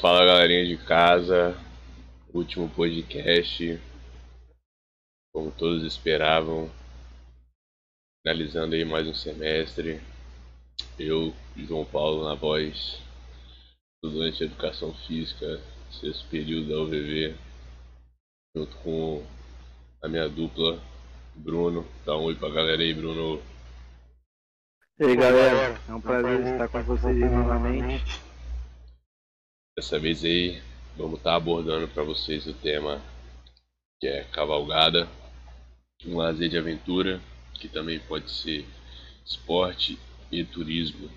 fala galerinha de casa. Último podcast. Como todos esperavam. Finalizando aí mais um semestre. Eu, João Paulo, na voz. Estudante de Educação Física, sexto período da UVV. Junto com a minha dupla, Bruno. Dá um oi pra galera aí, Bruno. E aí galera, é um prazer estar com vocês novamente. Dessa vez aí vamos estar abordando para vocês o tema que é cavalgada, um lazer de aventura, que também pode ser esporte e turismo.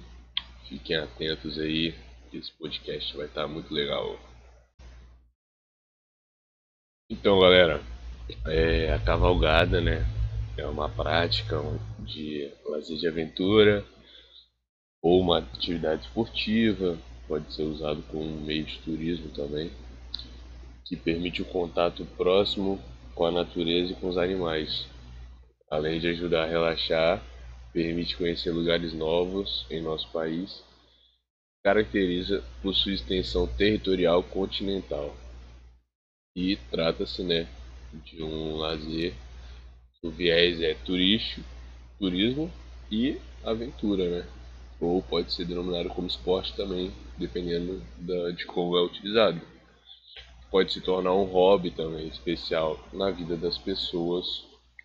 Fiquem atentos aí, esse podcast vai estar muito legal. Então galera, é, a cavalgada né, é uma prática de lazer de aventura ou uma atividade esportiva pode ser usado como meio de turismo também, que permite o contato próximo com a natureza e com os animais. Além de ajudar a relaxar, permite conhecer lugares novos em nosso país, caracteriza por sua extensão territorial continental. E trata-se né, de um lazer, o viés é turístico, turismo e aventura, né? Ou pode ser denominado como esporte também, dependendo da, de como é utilizado. Pode se tornar um hobby também especial na vida das pessoas,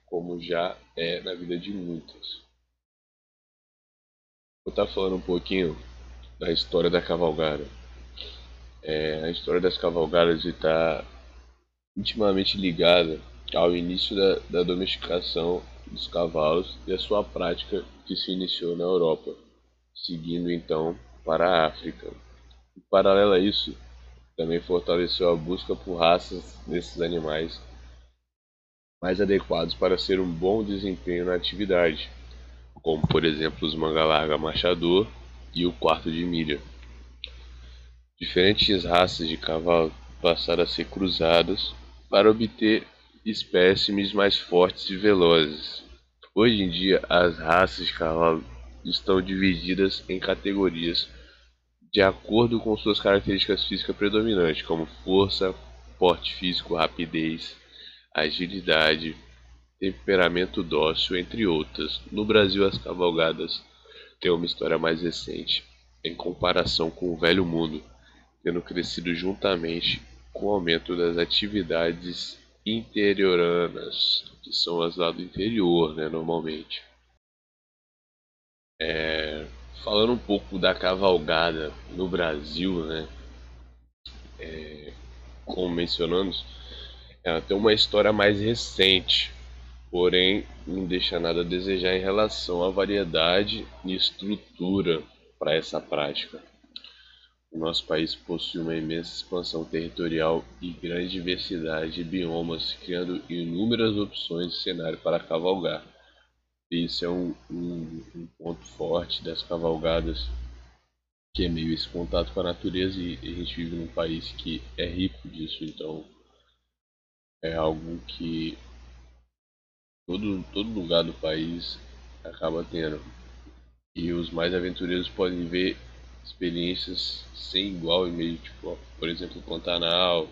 como já é na vida de muitas. Vou estar falando um pouquinho da história da cavalgada. É, a história das cavalgadas está intimamente ligada ao início da, da domesticação dos cavalos e a sua prática que se iniciou na Europa seguindo então para a África. Em paralelo a isso, também fortaleceu a busca por raças desses animais mais adequados para ser um bom desempenho na atividade, como por exemplo os manga larga machador e o quarto de milha. Diferentes raças de cavalo passaram a ser cruzadas para obter espécimes mais fortes e velozes. Hoje em dia, as raças de cavalo estão divididas em categorias de acordo com suas características físicas predominantes, como força, porte físico, rapidez, agilidade, temperamento dócil, entre outras. No Brasil, as cavalgadas têm uma história mais recente, em comparação com o Velho Mundo, tendo crescido juntamente com o aumento das atividades interioranas, que são as lá do interior, né, normalmente. É, falando um pouco da cavalgada no Brasil, né? É, como mencionamos, ela tem uma história mais recente, porém não deixa nada a desejar em relação à variedade e estrutura para essa prática. O nosso país possui uma imensa expansão territorial e grande diversidade de biomas, criando inúmeras opções de cenário para cavalgar. Isso é um, um, um, ponto forte das cavalgadas, que é meio esse contato com a natureza e a gente vive num país que é rico disso, então é algo que todo, todo lugar do país acaba tendo. E os mais aventureiros podem ver experiências sem igual em meio, tipo, por exemplo, Pantanal,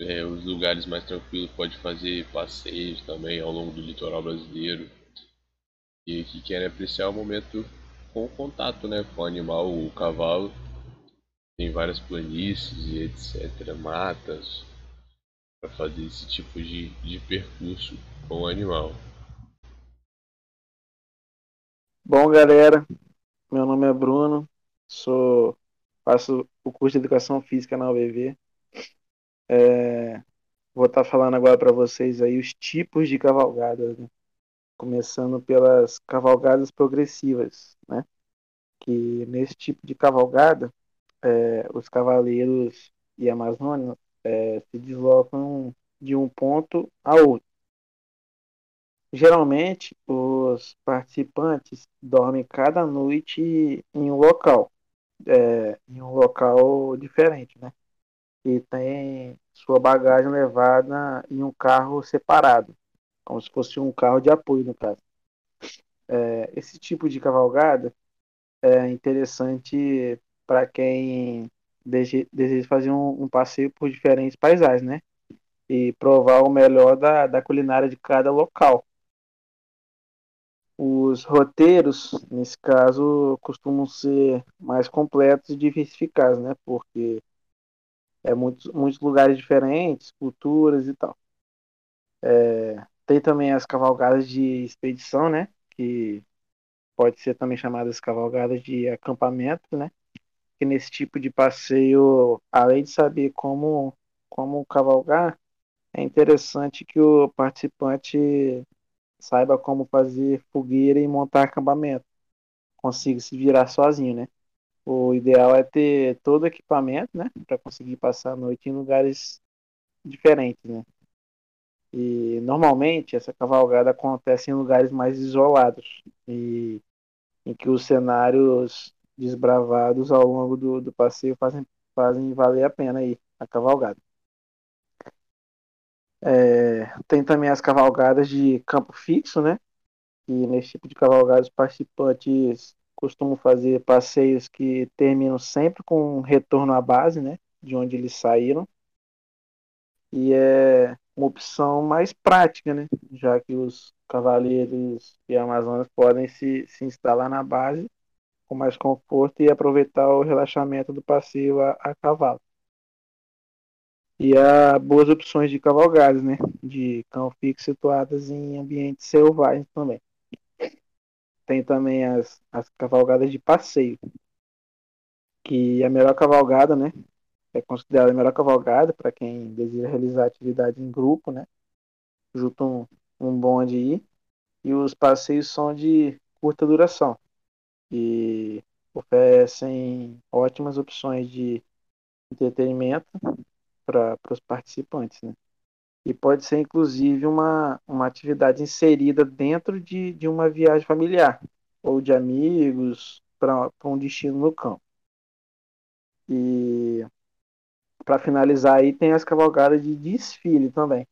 é, os lugares mais tranquilos pode fazer passeios também ao longo do litoral brasileiro e que querem apreciar o momento com o contato né, com o animal, o cavalo. Tem várias planícies e etc, matas, para fazer esse tipo de, de percurso com o animal. Bom, galera, meu nome é Bruno, sou faço o curso de Educação Física na UBV. É, vou estar tá falando agora para vocês aí os tipos de cavalgadas, né? começando pelas cavalgadas progressivas, né? Que nesse tipo de cavalgada, é, os cavaleiros e amazônios é, se deslocam de um ponto a outro. Geralmente, os participantes dormem cada noite em um local, é, em um local diferente, né? E tem sua bagagem levada em um carro separado, como se fosse um carro de apoio, no caso. É, esse tipo de cavalgada é interessante para quem deseja fazer um, um, passeio por diferentes paisagens, né? E provar o melhor da, da culinária de cada local. Os roteiros, nesse caso, costumam ser mais completos e diversificados, né? Porque é muitos, muitos lugares diferentes, culturas e tal. É, tem também as cavalgadas de expedição, né? Que pode ser também chamadas cavalgadas de acampamento, né? Que nesse tipo de passeio, além de saber como, como cavalgar, é interessante que o participante saiba como fazer fogueira e montar acampamento, consiga se virar sozinho, né? O ideal é ter todo o equipamento, né, para conseguir passar a noite em lugares diferentes, né? E normalmente essa cavalgada acontece em lugares mais isolados e em que os cenários desbravados ao longo do, do passeio fazem, fazem valer a pena aí a cavalgada. É, tem também as cavalgadas de campo fixo, né? E nesse tipo de cavalgada os participantes costumam fazer passeios que terminam sempre com um retorno à base, né? De onde eles saíram. E é uma opção mais prática, né? Já que os cavaleiros e amazonas podem se, se instalar na base com mais conforto e aproveitar o relaxamento do passeio a, a cavalo. E há boas opções de cavalgadas, né? De cão fixo situadas em ambientes selvagens também. Tem também as, as cavalgadas de passeio. Que a melhor cavalgada, né? É considerada a melhor cavalgada para quem deseja realizar atividade em grupo, né? Junto um, um bonde aí. E os passeios são de curta duração. E oferecem ótimas opções de entretenimento para os participantes. Né? E pode ser, inclusive, uma, uma atividade inserida dentro de, de uma viagem familiar ou de amigos para um destino no campo. E para finalizar aí tem as cavalgadas de desfile também.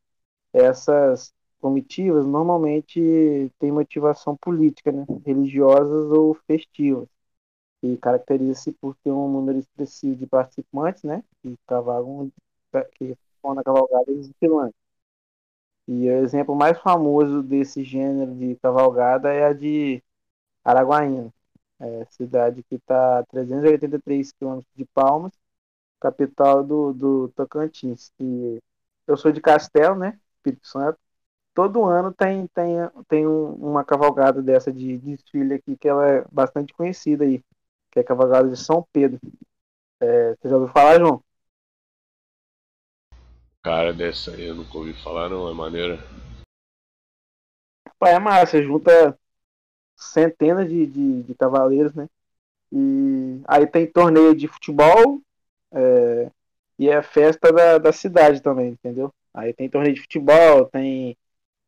Essas comitivas normalmente têm motivação política, né? religiosas ou festivas e caracteriza-se por ter um número expressivo de participantes, né, que cavalgam que na cavalgada de Finlândia. E o exemplo mais famoso desse gênero de cavalgada é a de Araguaína, é, cidade que está a 383 quilômetros de Palmas, capital do, do Tocantins. E eu sou de Castelo, né, Espírito Santo. Todo ano tem, tem, tem um, uma cavalgada dessa de, de desfile aqui, que ela é bastante conhecida aí, que é a cavalgada de São Pedro. É, você já ouviu falar, João? Cara, dessa eu nunca ouvi falar, não, é maneira. Pai, é massa, junta centenas de, de, de, cavaleiros, né? E aí tem torneio de futebol é, e é festa da, da cidade também, entendeu? Aí tem torneio de futebol, tem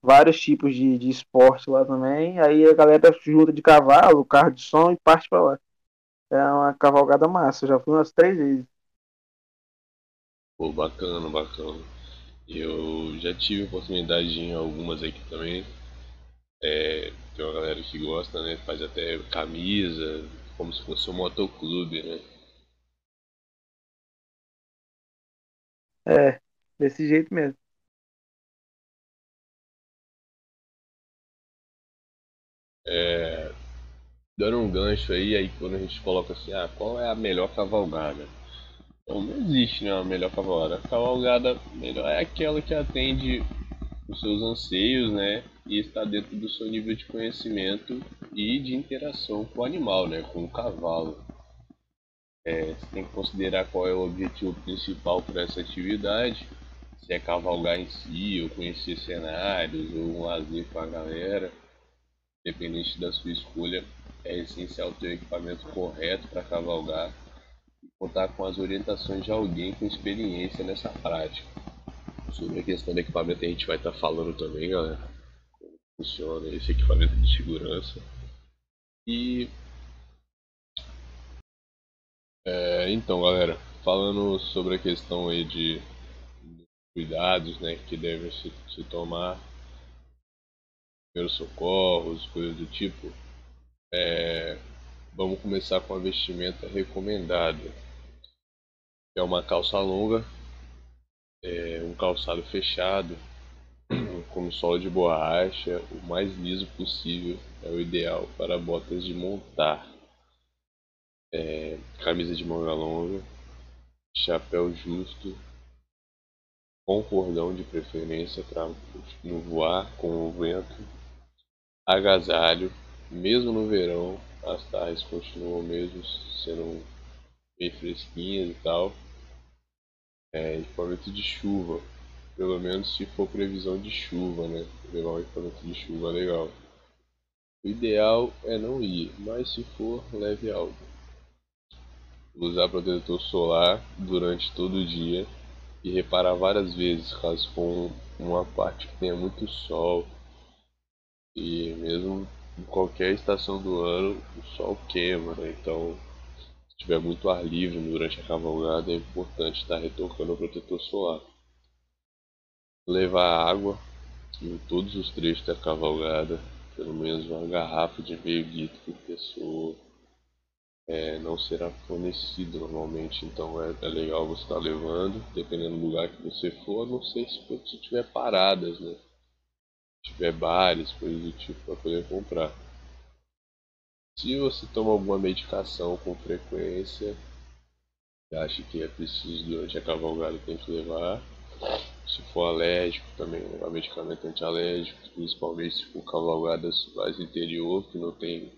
vários tipos de, de esporte lá também. Aí a galera junta de cavalo, carro de som e parte pra lá. É uma cavalgada massa, eu já fui umas três vezes. Pô, bacana, bacana. Eu já tive oportunidade de ir em algumas aqui também. É, tem uma galera que gosta, né? Faz até camisa, como se fosse um motoclube, né? É, desse jeito mesmo. É, dando um gancho aí, aí quando a gente coloca assim, ah, qual é a melhor cavalgada? Então não existe né, uma melhor cavalgada. A cavalgada melhor é aquela que atende os seus anseios, né? E está dentro do seu nível de conhecimento e de interação com o animal, né? Com o cavalo. É, você tem que considerar qual é o objetivo principal para essa atividade. Se é cavalgar em si, ou conhecer cenários, ou um lazer com a galera. Independente da sua escolha, é essencial ter o equipamento correto para cavalgar contar com as orientações de alguém com experiência nessa prática. Sobre a questão do equipamento a gente vai estar tá falando também, galera. Como funciona esse equipamento de segurança. E. É, então, galera, falando sobre a questão aí de cuidados né, que devem se, se tomar, primeiros socorros, coisas do tipo, é, vamos começar com a vestimenta recomendada. É uma calça longa, é um calçado fechado, com solo de borracha, o mais liso possível é o ideal para botas de montar. É, camisa de manga longa, chapéu justo, com cordão de preferência para não voar com o vento, agasalho, mesmo no verão, as tardes continuam mesmo sendo bem fresquinhas e tal. É, equipamento de chuva, pelo menos se for previsão de chuva, né? Levar um equipamento de chuva legal. O ideal é não ir, mas se for, leve algo. Usar protetor solar durante todo o dia e reparar várias vezes caso for uma parte que tenha muito sol e mesmo em qualquer estação do ano o sol queima, né? então tiver muito ar livre durante a cavalgada é importante estar retocando o protetor solar. Levar água em todos os trechos da cavalgada, pelo menos uma garrafa de meio litro por pessoa é, não será fornecido normalmente, então é, é legal você estar levando, dependendo do lugar que você for, não sei se, se tiver paradas, né? Se tiver bares, coisas do tipo para poder comprar. Se você toma alguma medicação com frequência, acha que é preciso durante a cavalgada tem que levar. Se for alérgico, também levar medicamento antialérgico, principalmente se for cavalgadas mais interior, que não tem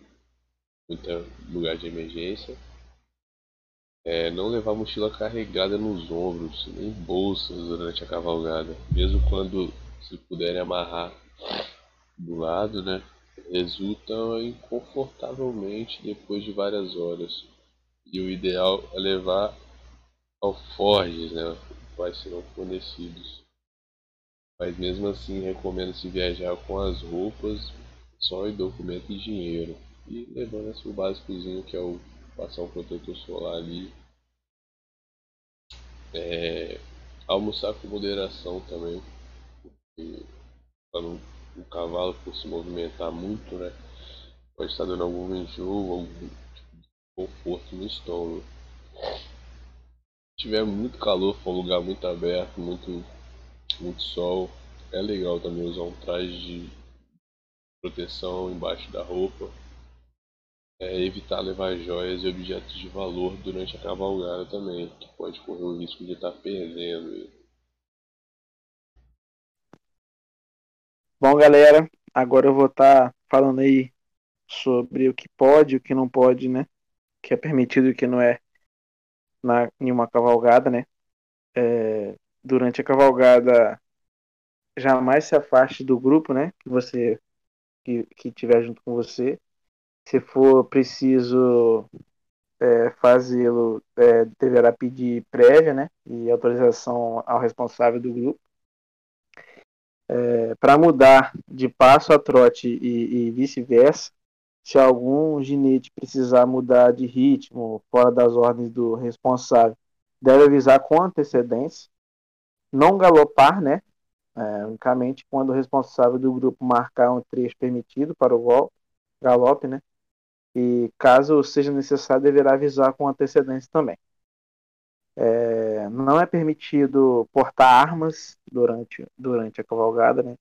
muito lugar de emergência. É, não levar mochila carregada nos ombros, nem bolsas durante a cavalgada, mesmo quando se puderem amarrar do lado, né? Resulta inconfortavelmente depois de várias horas. E o ideal é levar alforjes, né? Quais serão fornecidos. Mas mesmo assim recomenda-se viajar com as roupas, só e documento e dinheiro. E levando assim, o básicozinho que é o passar um protetor solar ali. É, almoçar com moderação também. Para o cavalo por se movimentar muito, né? Pode estar dando algum enjoo, algum tipo de conforto no estômago. Se tiver muito calor, for um lugar muito aberto, muito, muito sol, é legal também usar um traje de proteção embaixo da roupa é evitar levar joias e objetos de valor durante a cavalgada também, que pode correr o risco de estar perdendo. Bom, galera, agora eu vou estar falando aí sobre o que pode o que não pode, né? O que é permitido e o que não é na, em uma cavalgada, né? É, durante a cavalgada, jamais se afaste do grupo, né? Que você que, que tiver junto com você se for preciso é, fazê-lo, é, deverá pedir prévia né, e autorização ao responsável do grupo. É, Para mudar de passo a trote e, e vice-versa, se algum ginete precisar mudar de ritmo fora das ordens do responsável, deve avisar com antecedência. Não galopar, né? É, unicamente quando o responsável do grupo marcar um trecho permitido para o galope, né? e, caso seja necessário, deverá avisar com antecedência também. É, não é permitido portar armas durante, durante a cavalgada, né?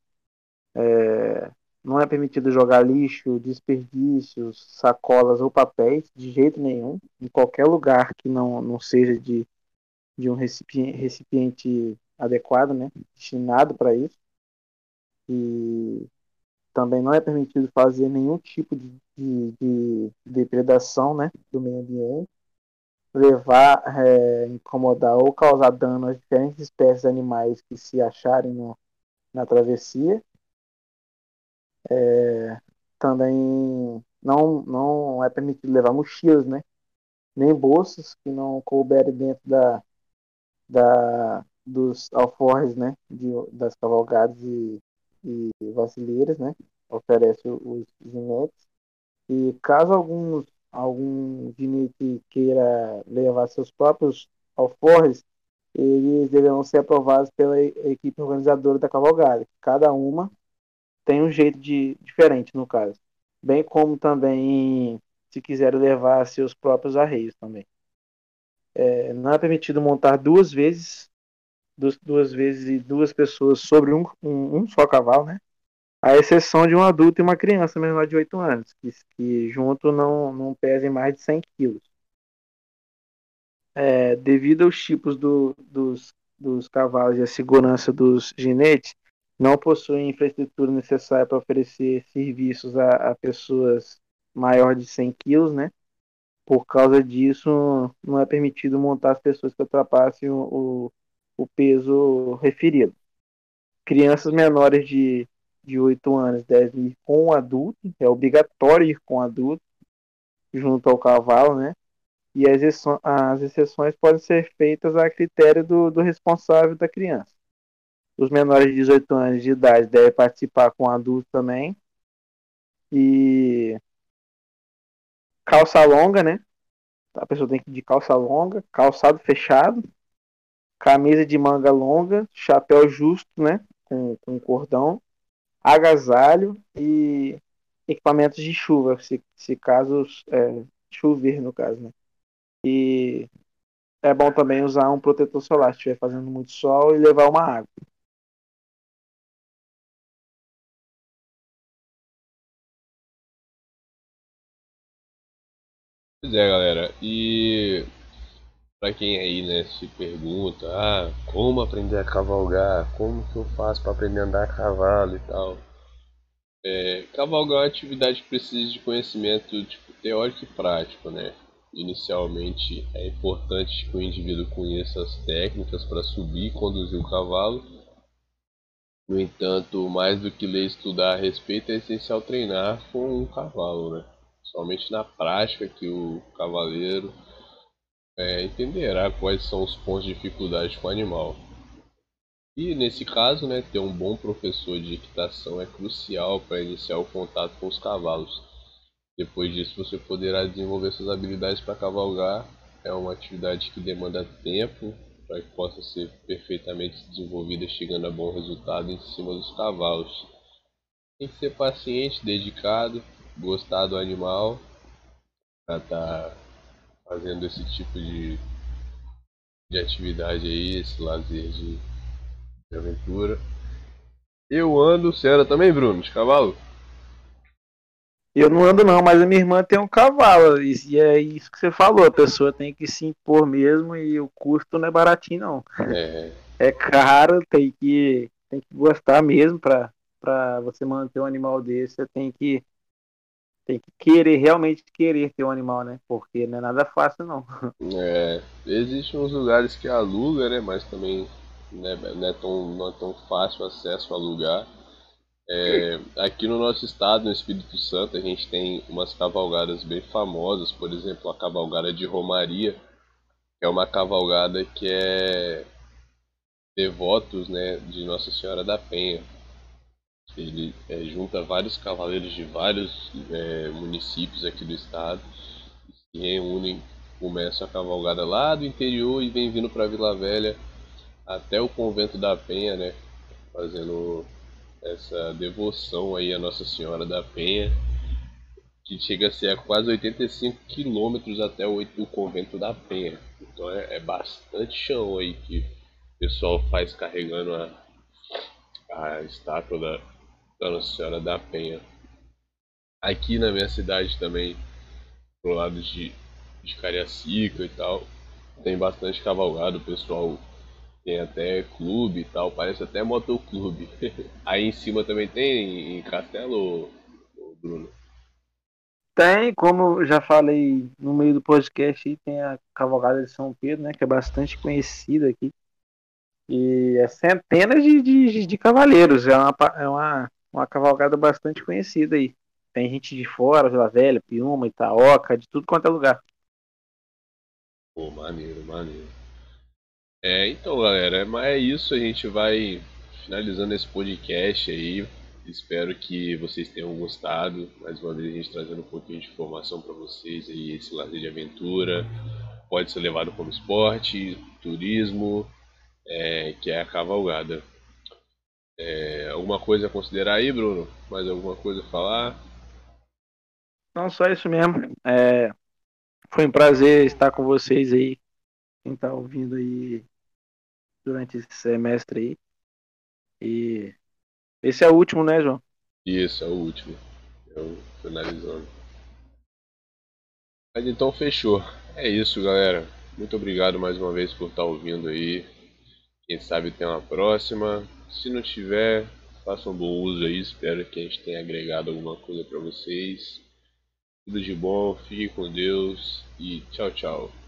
É, não é permitido jogar lixo, desperdícios, sacolas ou papéis de jeito nenhum, em qualquer lugar que não, não seja de, de um recipiente, recipiente adequado, né? destinado para isso. E também não é permitido fazer nenhum tipo de, de, de depredação né, do meio ambiente, levar, é, incomodar ou causar dano às diferentes espécies de animais que se acharem no, na travessia. É, também não, não é permitido levar mochilas, né? Nem bolsas que não couberem dentro da, da, dos alforres, né? De, das cavalgadas e e vacileiras, né? Oferece os ginetes. E caso algum, algum ginete queira levar seus próprios alforres, eles deverão ser aprovados pela equipe organizadora da cavalgada. Cada uma tem um jeito de, diferente, no caso. Bem como também se quiser levar seus próprios arreios também. é, não é permitido montar duas vezes, duas, duas vezes e duas pessoas sobre um, um, um, só cavalo, né? A exceção de um adulto e uma criança menor de 8 anos, que, que junto não, não pesem mais de 100 quilos. É, devido aos tipos do, dos, dos cavalos e a segurança dos ginetes, não possuem infraestrutura necessária para oferecer serviços a, a pessoas maior de 100 quilos, né? Por causa disso, não é permitido montar as pessoas que ultrapassem o, o, o peso referido. Crianças menores de, de 8 anos devem ir com adulto, é obrigatório ir com adulto, junto ao cavalo, né? E as, exceções, as exceções podem ser feitas a critério do, do responsável da criança. Os menores de 18 anos de idade devem participar com adulto também. E calça longa, né? A pessoa tem que ir de calça longa, calçado fechado, camisa de manga longa, chapéu justo, né? Com, com cordão, agasalho e equipamentos de chuva, se, se caso é, chover, no caso, né? E é bom também usar um protetor solar se estiver fazendo muito sol e levar uma água. Pois é, galera. E para quem aí, né, se pergunta, ah, como aprender a cavalgar? Como que eu faço para aprender a andar a cavalo e tal? É, cavalgar é uma atividade que precisa de conhecimento tipo, teórico e prático, né? Inicialmente é importante que o indivíduo conheça as técnicas para subir e conduzir o cavalo. No entanto, mais do que ler e estudar a respeito, é essencial treinar com um cavalo, né? somente na prática que o cavaleiro é, entenderá quais são os pontos de dificuldade com o animal. E nesse caso, né, ter um bom professor de equitação é crucial para iniciar o contato com os cavalos. Depois disso, você poderá desenvolver suas habilidades para cavalgar. É uma atividade que demanda tempo para que possa ser perfeitamente desenvolvida, chegando a bom resultado em cima dos cavalos. Tem que ser paciente, dedicado gostar do animal para estar tá fazendo esse tipo de, de atividade aí, esse lazer de, de aventura. Eu ando, você anda também, Bruno, de cavalo? Eu não ando não, mas a minha irmã tem um cavalo, e é isso que você falou, a pessoa tem que se impor mesmo e o custo não é baratinho não. É, é caro, tem que, tem que gostar mesmo para você manter um animal desse, você tem que tem que querer, realmente querer ter um animal, né? Porque não é nada fácil, não. É, existem uns lugares que aluga, né? Mas também né, não, é tão, não é tão fácil acesso a alugar. É, aqui no nosso estado, no Espírito Santo, a gente tem umas cavalgadas bem famosas, por exemplo, a cavalgada de Romaria, que é uma cavalgada que é devotos né, de Nossa Senhora da Penha. Ele é, junta vários cavaleiros de vários é, municípios aqui do estado, se reúnem, começam a cavalgada lá do interior e vem vindo para Vila Velha até o convento da Penha, né? Fazendo essa devoção aí a Nossa Senhora da Penha, que chega a ser a quase 85 quilômetros até o, o, convento da Penha. Então é, é, bastante chão aí que o pessoal faz carregando a, a estátua da, da Nossa Senhora da Penha. Aqui na minha cidade também, pro lado de, de Cariacica e tal, tem bastante cavalgado, o pessoal tem até clube e tal, parece até motoclube. Aí em cima também tem em Castelo, Bruno? Tem, como já falei no meio do podcast, tem a Cavalgada de São Pedro, né, que é bastante conhecida aqui. E é centenas de, de, de cavaleiros, é uma, é uma uma cavalgada bastante conhecida aí. Tem gente de fora, Vila Velha, Piuma, Itaoca, de tudo quanto é lugar. Pô, maneiro, maneiro. É, então galera, é, é isso, a gente vai finalizando esse podcast aí. Espero que vocês tenham gostado. Mais uma vez a gente trazendo um pouquinho de informação para vocês aí, esse lazer de aventura. Pode ser levado como esporte, turismo, é, que é a cavalgada. É, alguma coisa a considerar aí, Bruno? Mais alguma coisa a falar? Não, só isso mesmo. É, foi um prazer estar com vocês aí quem tá ouvindo aí durante esse semestre aí. E esse é o último, né, João? Isso, é o último. Eu finalizando. Mas então fechou. É isso, galera. Muito obrigado mais uma vez por estar ouvindo aí. Quem sabe tem uma próxima. Se não tiver, façam um bom uso aí. Espero que a gente tenha agregado alguma coisa para vocês. Tudo de bom, fique com Deus e tchau, tchau.